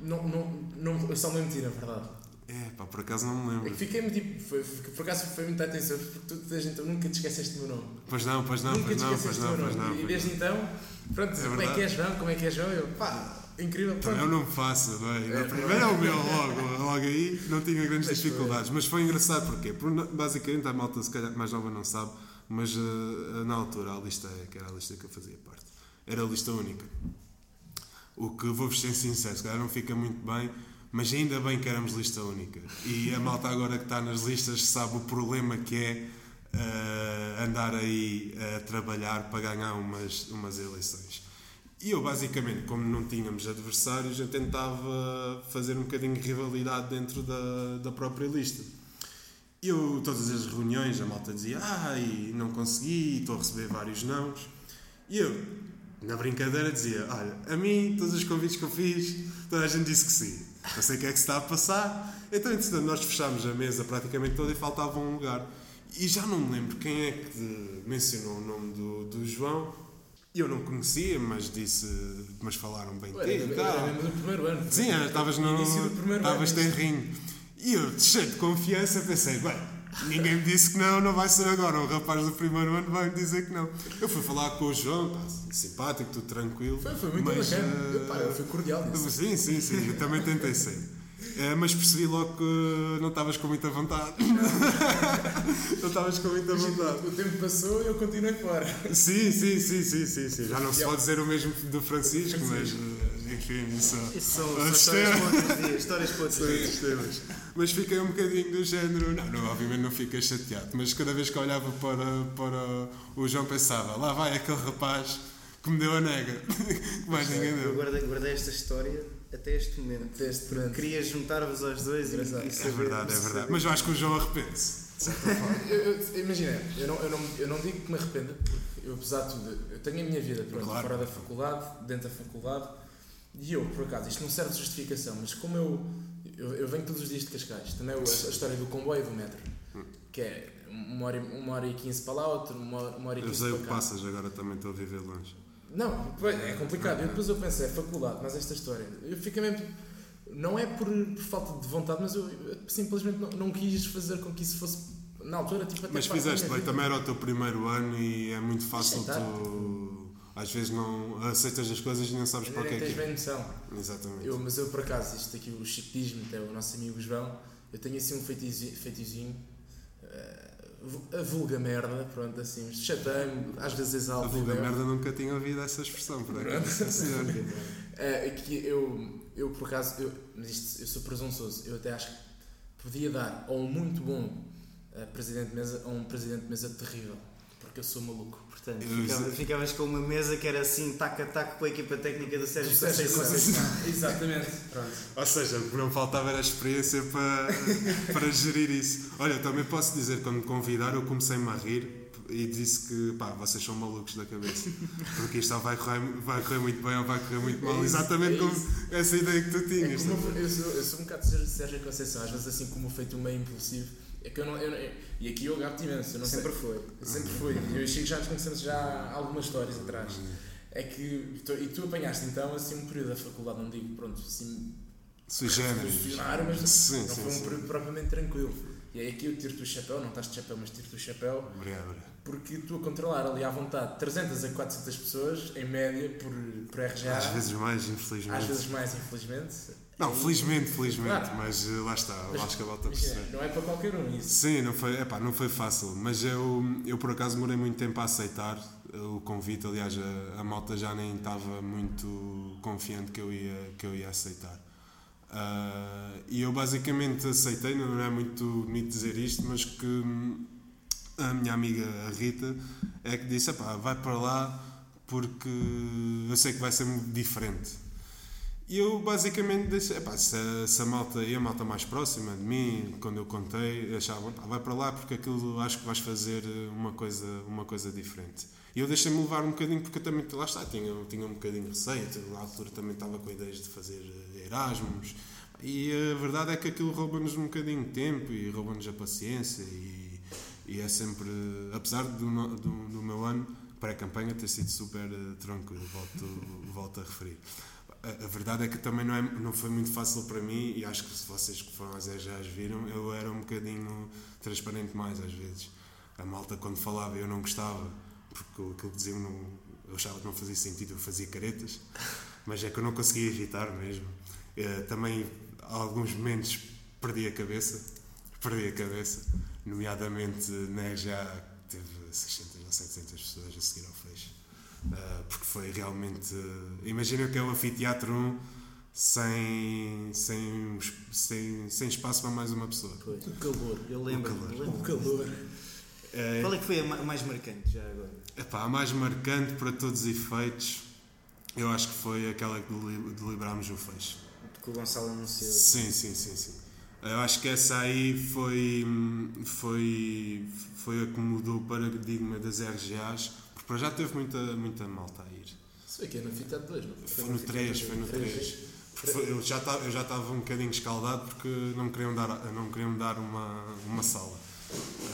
Não, não, não, eu só me lembro de ti, na verdade. É, pá, por acaso não me É que lembro. fiquei-me tipo, foi, foi- por acaso foi muita atenção, porque tu, desde então nunca te esqueceste do meu nome. Pois não, pois não, nunca pois te não, pois não, meu pois nome. não. E desde não. então, Pronto, como é que é João? Como é que é João? Eu, pá, incrível. Também eu não me faço, não é? É, Na primeira é o meu logo, logo aí não tinha grandes Mas foi. dificuldades. Mas foi engraçado porquê? Porque basicamente a malta se calhar mais nova não sabe, mas eh, na altura a lista é que era a lista que eu fazia parte. Era lista única. O que vou-vos ser sincero, se calhar não fica muito bem, mas ainda bem que éramos lista única. E a malta agora que está nas listas sabe o problema que é eh, andar aí a trabalhar para ganhar umas, umas eleições. E eu, basicamente, como não tínhamos adversários, eu tentava fazer um bocadinho de rivalidade dentro da, da própria lista. E eu, todas as reuniões, a malta dizia, ai, não consegui, estou a receber vários nãos. E eu, na brincadeira, dizia, olha, a mim, todos os convites que eu fiz, toda a gente disse que sim. Não sei o que é que se está a passar. Então, entretanto, nós fechámos a mesa praticamente toda e faltava um lugar. E já não me lembro quem é que mencionou o nome do, do João. Eu não conhecia, mas disse, mas falaram bem de ti era, mesmo do primeiro ano. Sim, era, estavas no. Estavas ano. tenrinho. E eu, cheio de confiança, pensei, bem, ninguém me disse que não, não vai ser agora. O rapaz do primeiro ano vai me dizer que não. Eu fui falar com o João, pá, simpático, tudo tranquilo. Foi, foi muito mas, bacana. eh, Eu, pá, eu fui cordial nisso. (laughs) Sim, sim, sim, eu também tentei ser. Eh, mas percebi logo que não estavas com muita vontade. não (laughs) estavas com muita vontade. O tempo passou e eu continuei fora. Sim, sim, sim, sim, sim, sim. Já não se pode dizer o mesmo do Francisco, mas eh, enfim, isso. Isso são, Ah, são histórias para outros dias. Histórias para outros dias. temas. Mas fiquei um bocadinho do género. Não, não, obviamente não fiquei chateado, mas cada vez que olhava para, para o João pensava: lá vai aquele rapaz que me deu a nega. (laughs) que mais ninguém Eu deu. guardei, guardei esta história até este momento. Até este momento. Queria juntar-vos aos dois e, Exato. e É verdade, é verdade. Mas eu acho que o João arrepende-se. (laughs) Eu, eu- imagina, eu não, eu, não, eu não digo que me arrependa, porque eu, apesar de tudo, eu tenho a minha vida pronto, Claro. fora da faculdade, dentro da faculdade, e eu, por acaso, isto não serve de justificação, mas como eu, eu, eu venho todos os dias de Cascais, também a, a história do comboio e do metro, que é uma hora, e- uma hora e quinze para lá, outra, uma, hora- uma hora e Eu quinze sei o para que cá. passas, agora também estou a viver longe. Não, é complicado. E depois eu pensei, é faculdade, mas esta história. Eu fiquei mesmo. Não é por, por falta de vontade, mas eu, eu simplesmente não, não quis fazer com que isso fosse. Na altura, tipo, até Mas fizeste bem, também era o teu primeiro ano e é muito fácil tu. Às vezes não aceitas as coisas e não sabes para o que é tens que é. bem noção. Exatamente. Eu, mas eu, por acaso, isto aqui, o Chico diz-me, até o nosso amigo João, eu tenho assim um feitizinho. feitizinho eh, a vulga merda, pronto, assim, chatei-me, às vezes A exalto. vulga eu- merda nunca tinha ouvido essa expressão, por acaso. Senhor. (laughs) É, que eu, eu por acaso, eu, mas isto, eu sou presunçoso, eu até acho que podia dar ou um muito bom eh, presidente de mesa ou um presidente de mesa terrível, porque eu sou maluco. Portanto, ficava- ficavas com uma mesa que era assim, tac a tac com a equipa técnica do Sérgio Conceição. (laughs) Exatamente. Pronto. Ou seja, o que não faltava era a experiência para, para gerir isso. Olha, eu também posso dizer, quando me convidaram, eu comecei-me a rir e disse que, pá, vocês são malucos da cabeça. Porque isto ou vai correr, vai correr muito bem ou vai correr muito mal. É isso, Exatamente é como essa ideia que tu É tinhas. como eu, eu sou, eu sou um bocado de Sérgio Conceição, às vezes assim como feito meio impulsivo. É que eu não, eu não- e aqui eu gato imenso, eu Sempre sei, foi. sempre fui. Eu e o Chico já nos conhecemos já algumas histórias atrás. É que, tu- e tu apanhaste então assim um período da faculdade, não digo, pronto, assim, Sui generis. mas Sim, não sim, foi um sim. período propriamente tranquilo. E aí aqui eu tiro-te o chapéu, não estás de chapéu, mas tiro-te o chapéu, Obrigado, obrigado. porque tu a controlar ali à vontade 300 a 400 pessoas, em média, por, por RGA, Às vezes mais, infelizmente. às vezes mais, infelizmente. Não, felizmente, felizmente. Claro. Mas eh, lá está, Mas, acho que a volta a perceber. Não é para qualquer um isso. Sim, não foi, epá, não foi fácil, mas eu, eu por acaso demorei muito tempo a aceitar eh, o convite. Aliás, a, a malta já nem estava muito confiante que eu ia, que eu ia aceitar. Ah, e eu basicamente aceitei, não é muito bonito dizer isto, mas que a minha amiga a Rita é que disse: epá, vai para lá porque eu sei que vai ser muito diferente. E eu basicamente disse, epá, se, a, se a malta e a malta mais próxima de mim, quando eu contei, achavam, "Pá, vai para lá porque aquilo acho que vais fazer eh, uma coisa, uma coisa diferente. E eu deixei-me levar um bocadinho porque eu também, lá está, tinha, tinha um bocadinho de receio, na altura também estava com ideias de fazer eh, Erasmus. E a verdade é que aquilo rouba-nos um bocadinho de tempo e rouba-nos a paciência e, e é sempre, apesar do, do, do meu ano, pré-campanha ter sido super eh, tranquilo, volto, (laughs) volto a referir. A, verdade é que também não, é, não foi muito fácil para mim e acho que se vocês que foram às já as viram, eu era um bocadinho transparente mais às vezes. A malta quando falava eu não gostava, porque aquilo que diziam não, eu achava que não fazia sentido, eu fazia caretas, mas é que eu não conseguia evitar mesmo. Eh, também, alguns momentos, perdi a cabeça, perdi a cabeça, nomeadamente na RGA teve 600 ou 700 pessoas a seguir ao Eh, porque foi realmente. Imagina que é o anfiteatro 1 sem, sem, sem, sem espaço para mais uma pessoa. Pois. O calor. Eu lembro. calor. eu lembro. O calor. Qual é que foi a ma- mais marcante já agora? Epá, a mais marcante para todos os efeitos, eu acho que foi aquela que deli- deliberámos o fecho. Que o Gonçalo anunciou. Sim, sim, sim, sim. Eu acho que essa aí foi, foi, foi a que mudou o paradigma das RGAs, porque para já teve muita, muita malta a ir. Isso foi aqui no Fitado 2, não Foi no 3, foi no 3. Porque foi- eu já estava eu já estava um bocadinho escaldado porque não me queriam dar, não me queriam dar uma, uma sala.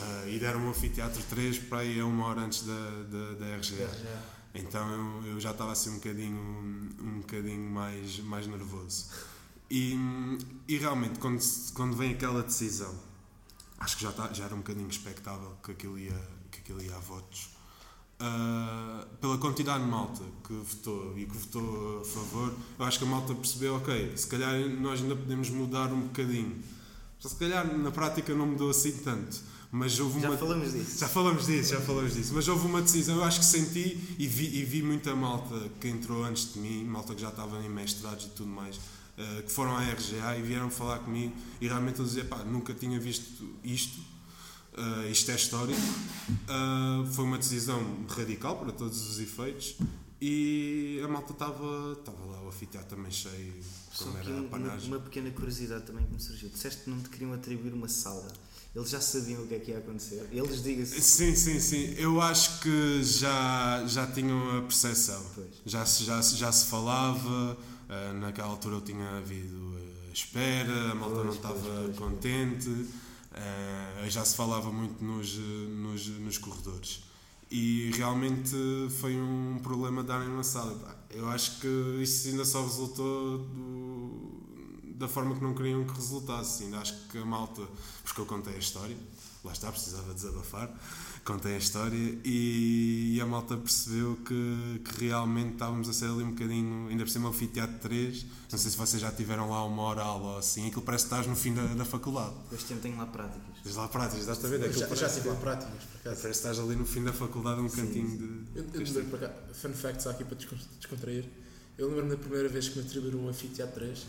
Ah, e deram um anfiteatro 3 para ir a uma hora antes da, da, da RGA. Então eu, eu já estava assim um bocadinho, um bocadinho mais, mais nervoso. E, e realmente, quando, se- quando vem aquela decisão, acho que já, tá, já era um bocadinho expectável que aquilo ia, que aquilo ia a votos. Ah, pela quantidade de malta que votou e que votou a favor, eu acho que a malta percebeu, ok, se calhar nós ainda podemos mudar um bocadinho. Se calhar na prática não mudou assim tanto, mas houve Já uma... falamos disso. Já falamos disso, já falamos disso. Mas houve uma decisão, eu acho que senti e vi, e vi muita malta que entrou antes de mim, malta que já estava em mestrados e tudo mais, eh, que foram à RGA e vieram falar comigo e realmente eu dizia, pá, nunca tinha visto isto, eh, isto é histórico. Eh, foi uma decisão radical para todos os efeitos e a malta estava, estava lá, o anfiteatro também cheio, como era a uma, panagem. uma pequena curiosidade também que me surgiu. Disseste que não te queriam atribuir uma sala. Eles já sabiam o que é que ia acontecer. Eles, diga-se. Sim, sim, sim. Eu acho que já, já tinham a percepção. Pois. Já, se- já, já se falava, eh, naquela altura eu tinha havido eh, espera, a malta Pois, não estava pois, pois, eh, já se falava muito nos, nos, nos corredores. E realmente foi um problema darem uma sala. Eu acho que isso ainda só resultou do- da forma que não queriam que resultasse. Ainda acho que a malta, porque eu contei a história, lá está, precisava desabafar, contei a história e, a malta percebeu que, que realmente estávamos a ser ali um bocadinho, ainda por cima o anfiteatro 3, não sei se vocês já tiveram lá uma oral ou assim, aquilo parece que estás no fim da, da faculdade. Este ano tenho lá práticas. Tens lá práticas, estás a ver? Eu Aquilo já, já parece, tive lá práticas, por parece que estás ali no fim da faculdade, um Sim, cantinho sim. de... Eu, eu lembro para cá, fun facts aqui para descon- descontrair. Eu lembro-me da primeira vez que me atribuíram um anfiteatro 3.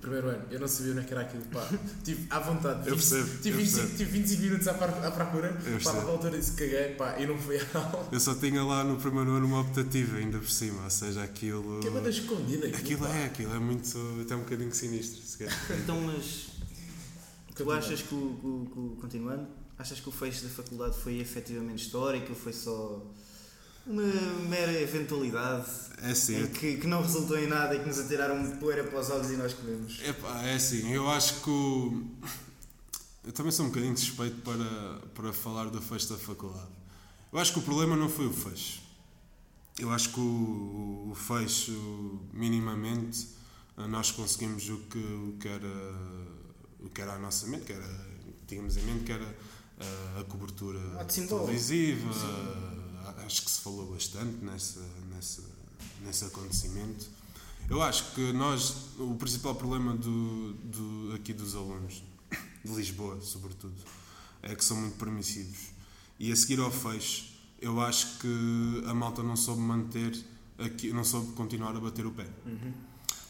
Primeiro ano, eu não sabia onde é que era aquilo, pá. (laughs) Tive à vontade. Eu tive- percebo, Tive eu 25, percebo. tive 25 minutos à, par- à procura. Eu Pá, na altura disse que caguei, pá, e não fui à aula. Eu só tinha lá no primeiro ano uma optativa, ainda por cima, ou seja, aquilo... Que é banda escondida aquilo. Aquilo pá. é, aquilo é muito, até um bocadinho sinistro, se quer. (laughs) Então, mas tu achas que, o, o- que o- continuando, achas que o fecho da faculdade foi efetivamente histórico ou foi só uma mera eventualidade É assim, que, que não resultou em nada e que nos atiraram poeira para os olhos e nós comemos? Epá, é assim, eu acho que o... Eu também sou um bocadinho suspeito para, para falar do fecho da faculdade. Eu acho que o problema não foi o fecho. Eu acho que o, o fecho, minimamente, nós conseguimos o que, o que, era, o que era a nossa mente, que era, tínhamos em mente, que era a, a cobertura simbólico. televisiva. a- Acho que se falou bastante nessa, nessa, nesse acontecimento. Eu acho que nós, o principal problema do, do, aqui dos alunos, de Lisboa, sobretudo, é que são muito permissivos. E a seguir ao fecho, eu acho que a malta não soube manter, aqui, não soube continuar a bater o pé.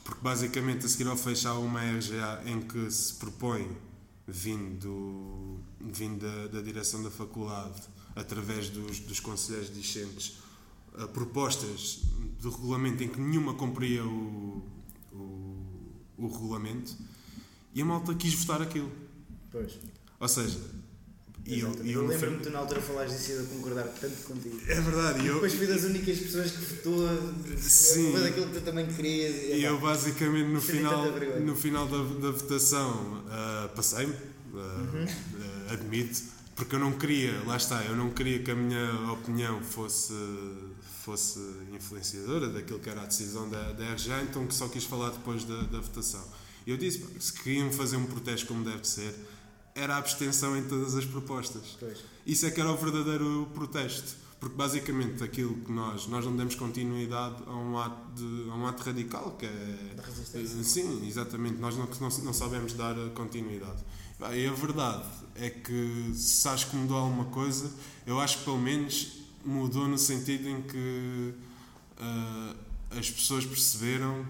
Porque basicamente a seguir ao fecho há uma RGA em que se propõe, vindo, do, vindo da, da direção da faculdade, através dos, dos conselheiros discentes, propostas do regulamento em que nenhuma cumpria o, o, o regulamento e a malta quis votar aquilo. Pois. Ou seja, e eu, eu eu lembro-me que tu na altura falaste disso e eu concordar tanto contigo. É verdade, e eu, Depois fui das únicas pessoas que votou Sim. daquilo que tu também querias. E eu basicamente no final, no final da, da votação ah, passei-me, ah, ah, admito, porque eu não queria, lá está, eu não queria que a minha opinião fosse, fosse influenciadora daquilo que era a decisão da, da RGA, então que só quis falar depois da, da votação. Eu disse, se queriam fazer um protesto como deve ser, era a abstenção em todas as propostas. Pois. Isso é que era o verdadeiro protesto. Porque basicamente aquilo que nós, nós não demos continuidade a um ato, de, a um ato radical, que é. Da resistência. Sim, exatamente. Nós não, não, não sabemos dar continuidade. E a verdade é que se acho que mudou alguma coisa, eu acho que pelo menos mudou no sentido em que ah, as pessoas perceberam,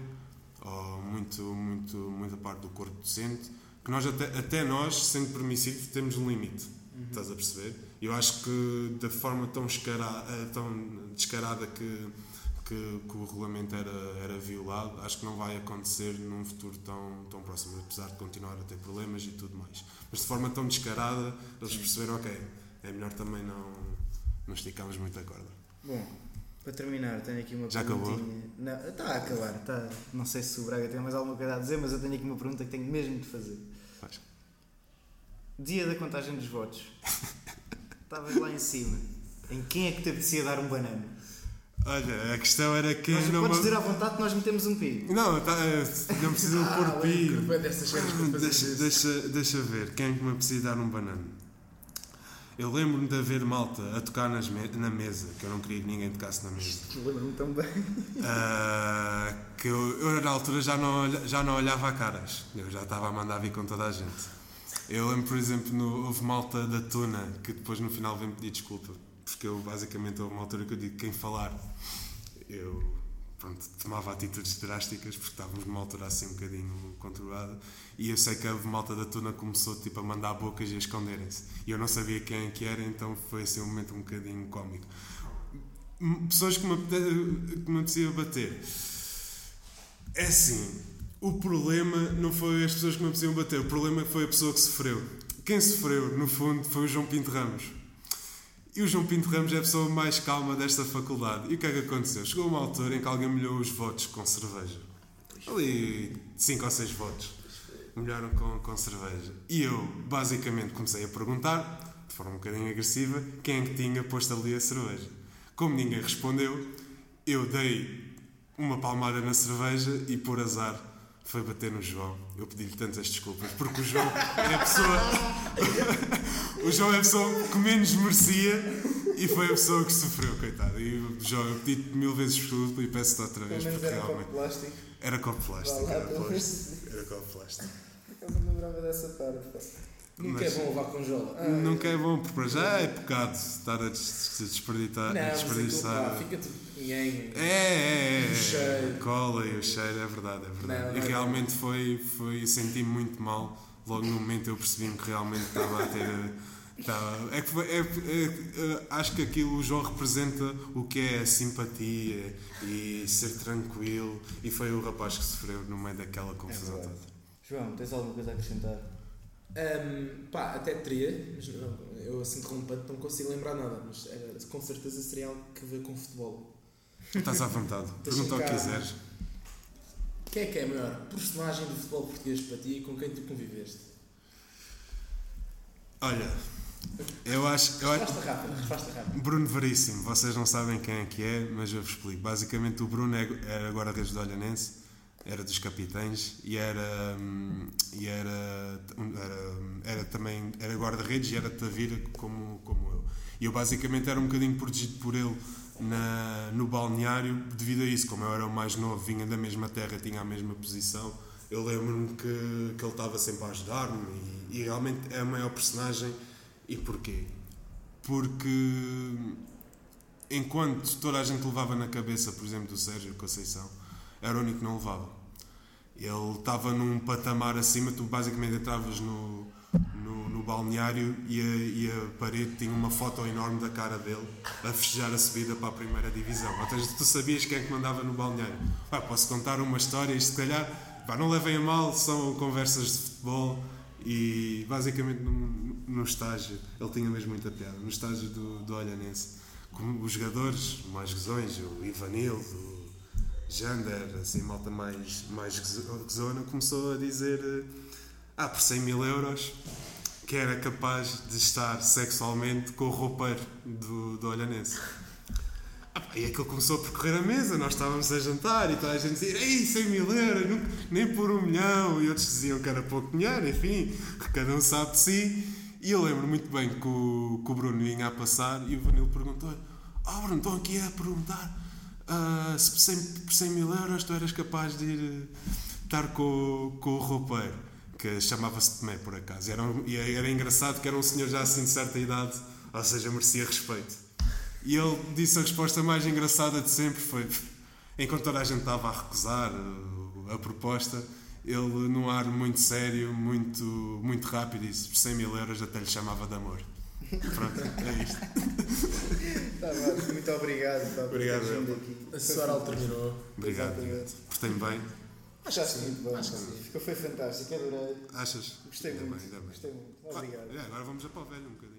ou muito, muito, muita parte do corpo docente, que nós até, até nós, sendo permissivos, temos um limite. Estás a perceber? Eu acho que da forma tão, escara, eh, tão descarada que, que, que o regulamento era, era violado, acho que não vai acontecer num futuro tão, tão próximo, apesar de continuar a ter problemas e tudo mais. Mas de forma tão descarada, eles perceberam, ok, é melhor também não, não esticarmos muito a corda. Bom, para terminar, tenho aqui uma Já acabou? perguntinha. Não, está a acabar. Está, não sei se o Braga tem mais alguma coisa a dizer, mas eu tenho aqui uma pergunta que tenho mesmo de fazer. Faz. Dia da contagem dos votos. (laughs) Estavas lá em cima. Em quem é que te apetecia dar um banano? Olha, a questão era que Mas não podes dizer à vontade que nós metemos um pi. Não, tá, eh, não precisam Ah, pôr pi. Deixa, deixa, deixa ver, quem é que me precisa dar um banano? Eu lembro-me de haver malta a tocar me- na mesa, que eu não queria que ninguém tocasse na mesa. Lembro-me também. Ah, que eu, eu, na altura já não, já não olhava a caras, eu já estava a mandar vir com toda a gente. Eu lembro, por exemplo, no, houve malta da Tuna que depois no final veio pedir desculpa, porque eu basicamente houve uma altura que eu digo quem falar. Eu pronto, tomava atitudes drásticas porque estávamos numa altura assim um bocadinho controlada e eu sei que a malta da Tuna começou tipo, a mandar bocas e a esconderem-se. E eu não sabia quem é que era, então foi assim um momento um bocadinho cómico. M- Pessoas que me, que me apetecia bater. É assim, o problema não foi as pessoas que me apeteciam bater, o problema foi a pessoa que sofreu. Quem sofreu, no fundo, foi o João Pinto Ramos. E o João Pinto Ramos é a pessoa mais calma desta faculdade. E o que é que aconteceu? Chegou uma altura em que alguém molhou os votos com cerveja. Ali, 5 ou 6 votos. Molharam com, com cerveja. E eu, basicamente, comecei a perguntar, de forma um bocadinho agressiva, quem é que tinha posto ali a cerveja. Como ninguém respondeu, eu dei uma palmada na cerveja e, por azar, foi bater no João. Eu pedi-lhe tantas desculpas, porque o João é a pessoa. (laughs) o João é a pessoa que menos merecia e foi a pessoa que sofreu, coitado. E o João, eu pedi-te mil vezes desculpa e peço-te outra vez, porque realmente. plástico. Era copo plástico, era plástico. Era copo plástico. Eu não lembrava dessa parte. Nunca Mas- é bom levar com jola. Nunca é bom, porque para já é pecado estar a des- desperdiçar. Não, a mas desperdiçar. fica tudo ninguém. É, é, é. O cheiro. Cola e o cheiro, é verdade, é verdade. Não, não e é realmente foi, foi senti-me muito mal. Logo no momento eu percebi-me que realmente estava a ter. estava- é que foi- é- é- é- acho que aquilo o João representa o que é a simpatia e ser tranquilo. E foi o rapaz que sofreu no meio daquela confusão toda. João, tens alguma coisa a acrescentar? Ahm, pá, até teria, mas não, eu assim de repente não consigo lembrar nada, mas era- com certeza seria algo que vê com futebol. Estás à vontade. Pergunta o que quiseres. Quem é que é a maior personagem do futebol português para ti e com quem tu conviveste? Olha, eu acho. Eu acho Resposta rápida, resposta rápida. Bruno Veríssimo, vocês não sabem quem é que é, mas eu vos explico. Basicamente, o Bruno é- era guarda-redes do Olhanense, era dos capitães e era. hum, E era, era, era também era guarda-redes e era Tavira como, como eu. E eu, basicamente, era um bocadinho protegido por ele na, no balneário devido a isso. Como eu era o mais novo, vinha da mesma terra, tinha a mesma posição. Eu lembro-me que, que ele estava sempre a ajudar-me e, e realmente é a maior personagem. E porquê? porque enquanto toda a gente levava na cabeça, por exemplo, do Sérgio Conceição, era o único que não levava. Ele estava num patamar acima, tu basicamente entravas no, no, no balneário e a, e a parede tinha uma foto enorme da cara dele a festejar a subida para a primeira divisão. Ou tu sabias quem é que mandava no balneário. Posso contar uma história, isto se calhar, pá, não levem a mal, são conversas de futebol e basicamente no, no estágio, ele tinha mesmo muita piada, no estágio do, do Olhanense, como os jogadores mais gozões, o Ivanildo, Jander, assim, malta mais, mais gozona, começou a dizer eh, ah, por 100 mil euros que era capaz de estar sexualmente com o roupeiro do, do Olhanense. Ah, e aquilo começou a percorrer a mesa, nós estávamos a jantar e toda a gente dizia Ei, 100 mil euros, nunca- nem por um milhão. E outros diziam que era pouco dinheiro, enfim, cada um sabe de si. E eu lembro muito bem que o, que o Bruno vinha a passar e o Vanilo perguntou Oh Bruno, estão aqui a perguntar ah, se por 100, por 100 mil euros tu eras capaz de ir eh, estar com, com o roupeiro, que chamava-se Tomé por acaso. E era, e era engraçado que era um senhor já assim de certa idade, ou seja, merecia respeito. E ele disse a resposta mais engraçada de sempre: foi enquanto toda a gente estava a recusar uh, a proposta, ele, num ar muito sério, muito, muito rápido, disse: por 100 mil euros até lhe chamava de amor. Pronto, é isto. Tá bem, muito obrigado. pá, Obrigado. A Soral fantástico. terminou. Obrigado. Exatamente. Portei-me bem. Achaste muito bom. Acho sim. Ficou, foi fantástico, adorei. Achas? Gostei Ainda muito. bem, bem. Gostei muito. Ah, Obrigado. é, agora vamos a para o velho um bocadinho.